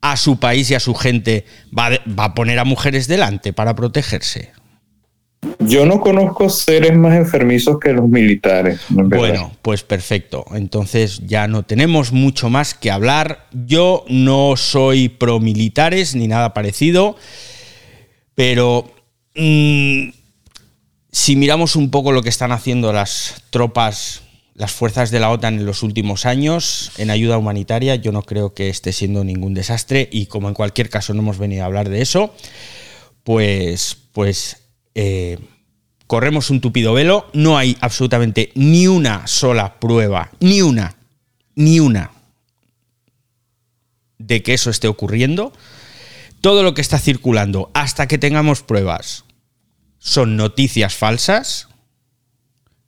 a su país y a su gente va, a poner a mujeres delante para protegerse? Yo no conozco seres más enfermizos que los militares. Bueno, pues perfecto. Entonces ya no tenemos mucho más que hablar. Yo no soy pro militares ni nada parecido, pero mm, si miramos un poco lo que están haciendo las tropas, las fuerzas de la OTAN en los últimos años en ayuda humanitaria, yo no creo que esté siendo ningún desastre y como en cualquier caso no hemos venido a hablar de eso, pues, pues eh, corremos un tupido velo, no hay absolutamente ni una sola prueba, ni una, ni una, de que eso esté ocurriendo. Todo lo que está circulando, hasta que tengamos pruebas, son noticias falsas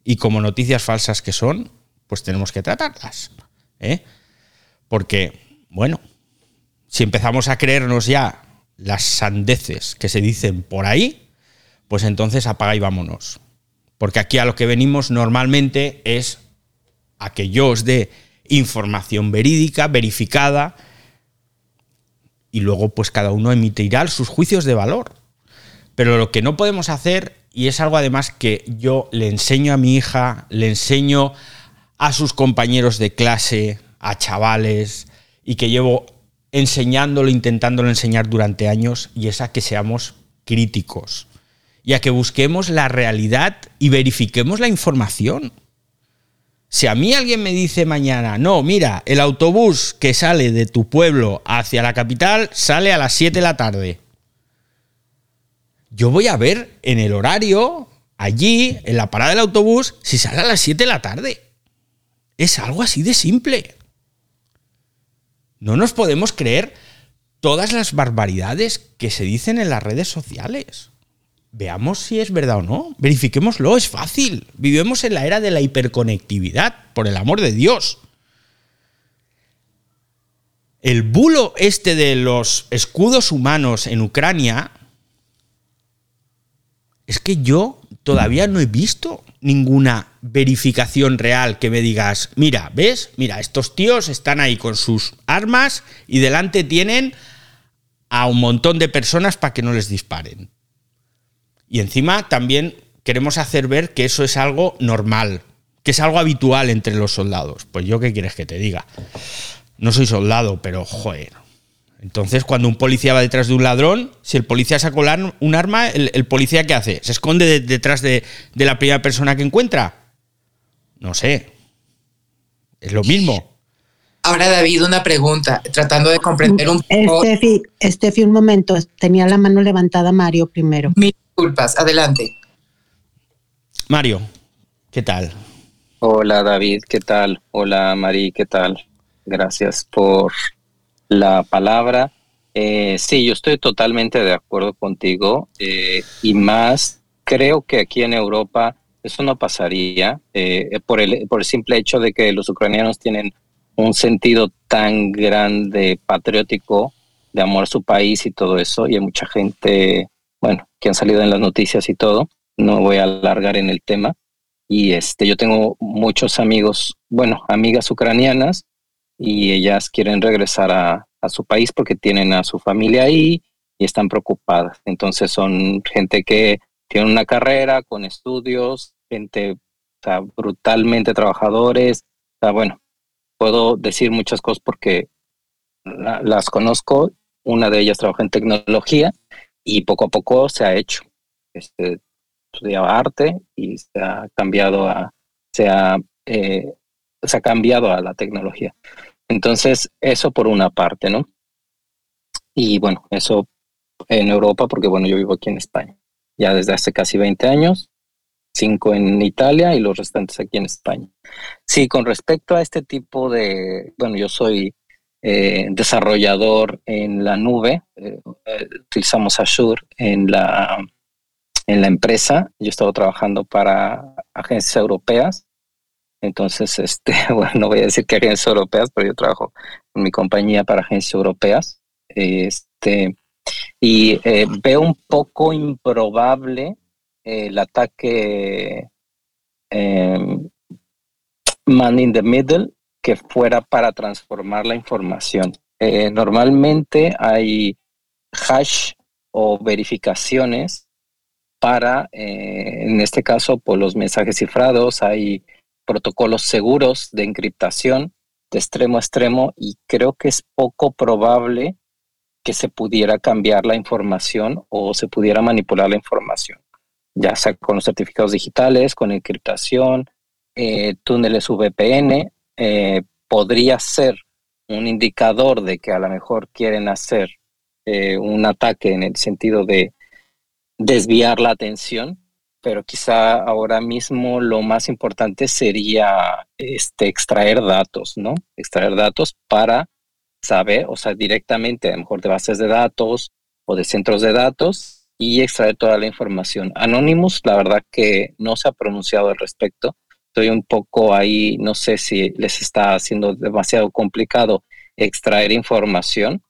y como noticias falsas que son, pues tenemos que tratarlas. ¿eh? Porque, bueno, si empezamos a creernos ya las sandeces que se dicen por ahí, pues entonces apaga y vámonos. Porque aquí a lo que venimos normalmente es a que yo os dé información verídica, verificada, y luego pues cada uno emitirá sus juicios de valor. Pero lo que no podemos hacer, y es algo además que yo le enseño a mi hija, le enseño a sus compañeros de clase, a chavales, y que llevo enseñándolo, intentándolo enseñar durante años, y es a que seamos críticos y a que busquemos la realidad y verifiquemos la información. Si a mí alguien me dice mañana, no, mira, el autobús que sale de tu pueblo hacia la capital sale a las 7 de la tarde. Yo voy a ver en el horario, allí, en la parada del autobús, si sale a las 7 de la tarde. Es algo así de simple. No nos podemos creer todas las barbaridades que se dicen en las redes sociales. Veamos si es verdad o no. Verifiquémoslo, es fácil. Vivimos en la era de la hiperconectividad, por el amor de Dios. El bulo este de los escudos humanos en Ucrania es que yo todavía no he visto ninguna verificación real que me digas, mira, ¿ves? Mira, estos tíos están ahí con sus armas y delante tienen a un montón de personas para que no les disparen. Y encima también queremos hacer ver que eso es algo normal, que es algo habitual entre los soldados. Pues yo qué quieres que te diga. No soy soldado, pero joder. Entonces, cuando un policía va detrás de un ladrón, si el policía saca un arma, el, policía ¿qué hace? ¿Se esconde detrás de, de la primera persona que encuentra? No sé. Es lo mismo. Ahora, David, una pregunta, tratando de comprender un poco. Estefi, Estefi, un momento. Tenía la mano levantada Mario primero. Mil disculpas, adelante. Mario, ¿qué tal? Hola, David, ¿qué tal? Hola, Mari, ¿qué tal? Gracias por la palabra. Eh, sí, yo estoy totalmente de acuerdo contigo eh, y más creo que aquí en Europa eso no pasaría eh, por, el, por el simple hecho de que los ucranianos tienen un sentido tan grande patriótico de amor a su país y todo eso, y hay mucha gente, bueno, que han salido en las noticias y todo, no voy a alargar en el tema, y este, yo tengo muchos amigos, bueno, amigas ucranianas, y ellas quieren regresar a, a su país porque tienen a su familia ahí y están preocupadas. Entonces son gente que tiene una carrera con estudios, gente brutalmente trabajadores. Bueno, puedo decir muchas cosas porque las conozco. Una de ellas trabaja en tecnología y poco a poco se ha hecho. Este, estudiaba arte y se ha cambiado a, se ha, eh, se ha cambiado a la tecnología. Entonces, eso por una parte, ¿no? Y bueno, eso en Europa, porque bueno, yo vivo aquí en España, ya desde hace casi 20 años, cinco en Italia y los restantes aquí en España. Sí, con respecto a este tipo de, bueno, yo soy eh, desarrollador en la nube, eh, utilizamos Azure en la, en la empresa, yo he estado trabajando para agencias europeas, entonces, este, bueno, no voy a decir que agencias europeas, pero yo trabajo en mi compañía para agencias europeas, este, y eh, veo un poco improbable el ataque em, man in the middle que fuera para transformar la información. Eh, normalmente hay hash o verificaciones para, eh, en este caso, por los mensajes cifrados, hay protocolos seguros de encriptación de extremo a extremo y creo que es poco probable que se pudiera cambiar la información o se pudiera manipular la información ya sea con los certificados digitales, con encriptación, eh, túneles VPN, eh, podría ser un indicador de que a lo mejor quieren hacer eh, un ataque en el sentido de desviar la atención, pero quizá ahora mismo lo más importante sería este, extraer datos, ¿no? Extraer datos para saber, o sea, directamente, a lo mejor de bases de datos o de centros de datos, y extraer toda la información. Anonymous, la verdad que no se ha pronunciado al respecto. Estoy un poco ahí, no sé si les está haciendo demasiado complicado extraer información,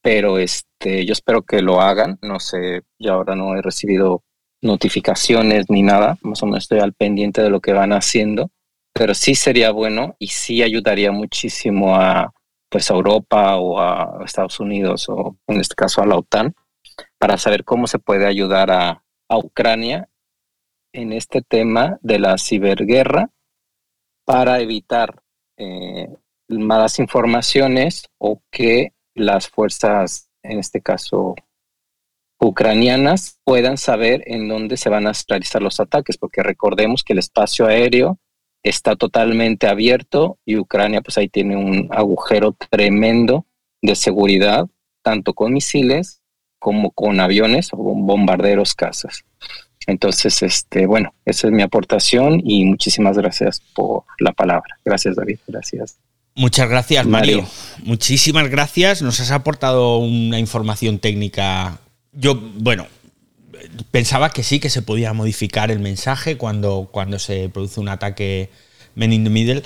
pero este, yo espero que lo hagan. No sé, yo ahora no he recibido notificaciones ni nada, más o menos estoy al pendiente de lo que van haciendo, pero sí sería bueno y sí ayudaría muchísimo a pues a Europa o a Estados Unidos o en este caso a la OTAN para saber cómo se puede ayudar a, Ucrania en este tema de la ciberguerra para evitar eh, malas informaciones o que las fuerzas, en este caso ucranianas, puedan saber en dónde se van a realizar los ataques, porque recordemos que el espacio aéreo está totalmente abierto y Ucrania pues ahí tiene un agujero tremendo de seguridad, tanto con misiles como con aviones o bombarderos casas. Entonces, este, bueno, esa es mi aportación y muchísimas gracias por la palabra. Gracias, David. Gracias. Muchas gracias, Mario. Muchísimas gracias. Nos has aportado una información técnica. Yo, bueno, pensaba que sí, que se podía modificar el mensaje cuando, cuando se produce un ataque men in the middle,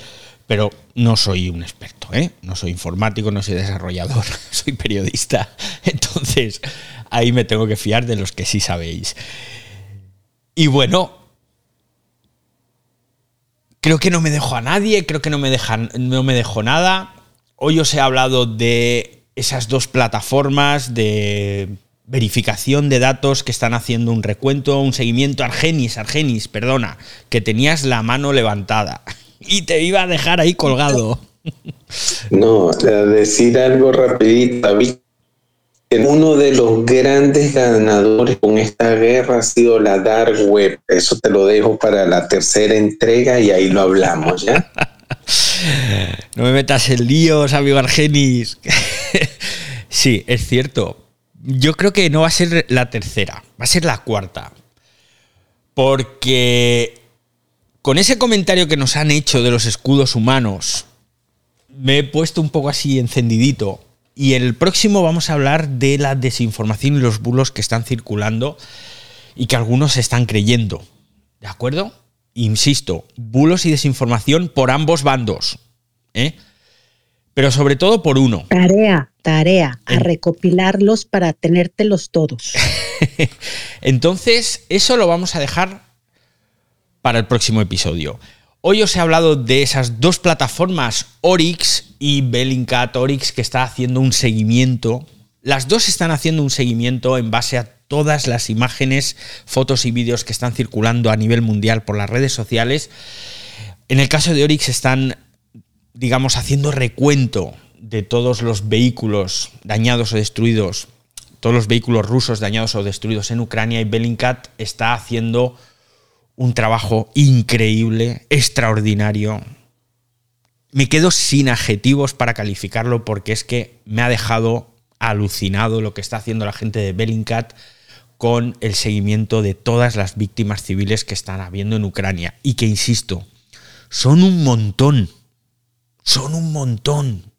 pero no soy un experto, ¿eh? No soy informático, no soy desarrollador, soy periodista. Entonces, ahí me tengo que fiar de los que sí sabéis. Y bueno, creo que no me dejo a nadie, creo que no me, dejan, no me dejo nada. Hoy os he hablado de esas dos plataformas de verificación de datos que están haciendo un recuento, un seguimiento. Argenis, Argenis, perdona, que tenías la mano levantada y te iba a dejar ahí colgado. No, decir algo rapidito. Uno de los grandes ganadores con esta guerra ha sido la Dark Web. Eso te lo dejo para la tercera entrega y ahí lo hablamos, ¿ya? no me metas en líos, amigo Argenis. sí, es cierto. Yo creo que no va a ser la tercera, va a ser la cuarta. Porque con ese comentario que nos han hecho de los escudos humanos, me he puesto un poco así encendidito y el próximo vamos a hablar de la desinformación y los bulos que están circulando y que algunos están creyendo. ¿De acuerdo? Insisto, bulos y desinformación por ambos bandos. ¿eh? Pero sobre todo por uno. Tarea, tarea, a recopilarlos para tenértelos todos. Entonces, eso lo vamos a dejar para el próximo episodio. Hoy os he hablado de esas dos plataformas, Orix y Bellingcat Orix, que está haciendo un seguimiento. Las dos están haciendo un seguimiento en base a todas las imágenes, fotos y vídeos que están circulando a nivel mundial por las redes sociales. En el caso de Orix están, digamos, haciendo recuento de todos los vehículos dañados o destruidos, todos los vehículos rusos dañados o destruidos en Ucrania y Bellingcat está haciendo un trabajo increíble, extraordinario. Me quedo sin adjetivos para calificarlo porque es que me ha dejado alucinado lo que está haciendo la gente de Bellingcat con el seguimiento de todas las víctimas civiles que están habiendo en Ucrania. Y que, insisto, son un montón. Son un montón.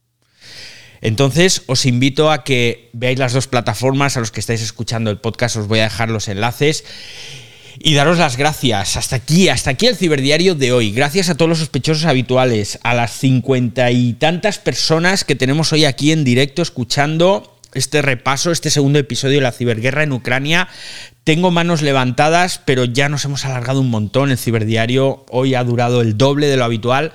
Entonces, os invito a que veáis las dos plataformas a los que estáis escuchando el podcast, os voy a dejar los enlaces y daros las gracias. Hasta aquí, hasta aquí el ciberdiario de hoy. Gracias a todos los sospechosos habituales, a las cincuenta y tantas personas que tenemos hoy aquí en directo escuchando este repaso, este segundo episodio de la ciberguerra en Ucrania. Tengo manos levantadas, pero ya nos hemos alargado un montón. El ciberdiario hoy ha durado el doble de lo habitual.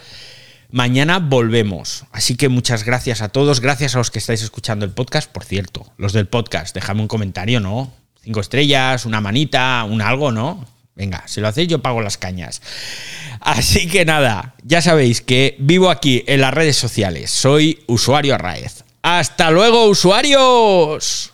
Mañana volvemos. Así que muchas gracias a todos. Gracias a los que estáis escuchando el podcast. Por cierto, los del podcast, dejadme un comentario, ¿no? Cinco estrellas, una manita, un algo, ¿no? Venga, si lo hacéis yo pago las cañas. Así que nada, ya sabéis que vivo aquí en las redes sociales. Soy usuario Arraez. ¡Hasta luego, usuarios!